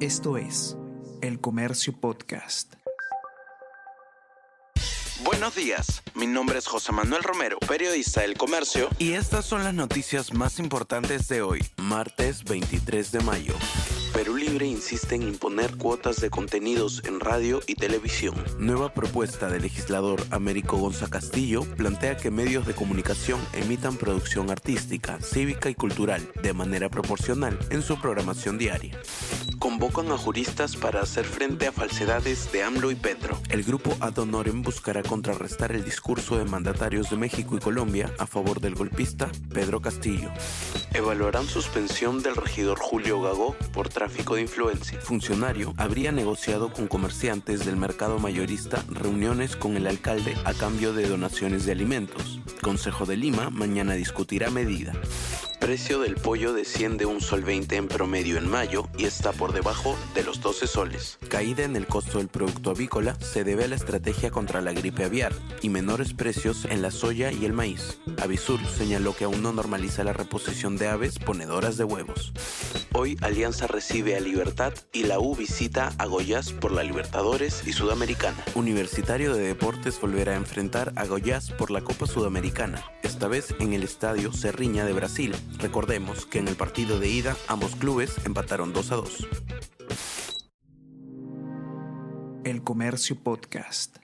Esto es El Comercio Podcast. Buenos días, mi nombre es José Manuel Romero, periodista del Comercio, y estas son las noticias más importantes de hoy, martes 23 de mayo. Perú Libre insiste en imponer cuotas de contenidos en radio y televisión. Nueva propuesta del legislador Américo Gonza Castillo plantea que medios de comunicación emitan producción artística, cívica y cultural de manera proporcional en su programación diaria. Convocan a juristas para hacer frente a falsedades de AMLO y Petro. El grupo Ad Honorem buscará contrarrestar el discurso de mandatarios de México y Colombia a favor del golpista Pedro Castillo. Evaluarán suspensión del regidor Julio Gagó por tráfico de influencia. Funcionario habría negociado con comerciantes del mercado mayorista reuniones con el alcalde a cambio de donaciones de alimentos. Consejo de Lima mañana discutirá medida precio del pollo desciende un sol 20 en promedio en mayo y está por debajo de los 12 soles. Caída en el costo del producto avícola se debe a la estrategia contra la gripe aviar y menores precios en la soya y el maíz. Avisur señaló que aún no normaliza la reposición de aves ponedoras de huevos. Hoy Alianza recibe a Libertad y la U visita a Goiás por la Libertadores y Sudamericana. Universitario de Deportes volverá a enfrentar a Goiás por la Copa Sudamericana, esta vez en el Estadio Cerriña de Brasil. Recordemos que en el partido de ida ambos clubes empataron 2 a 2. El Comercio Podcast.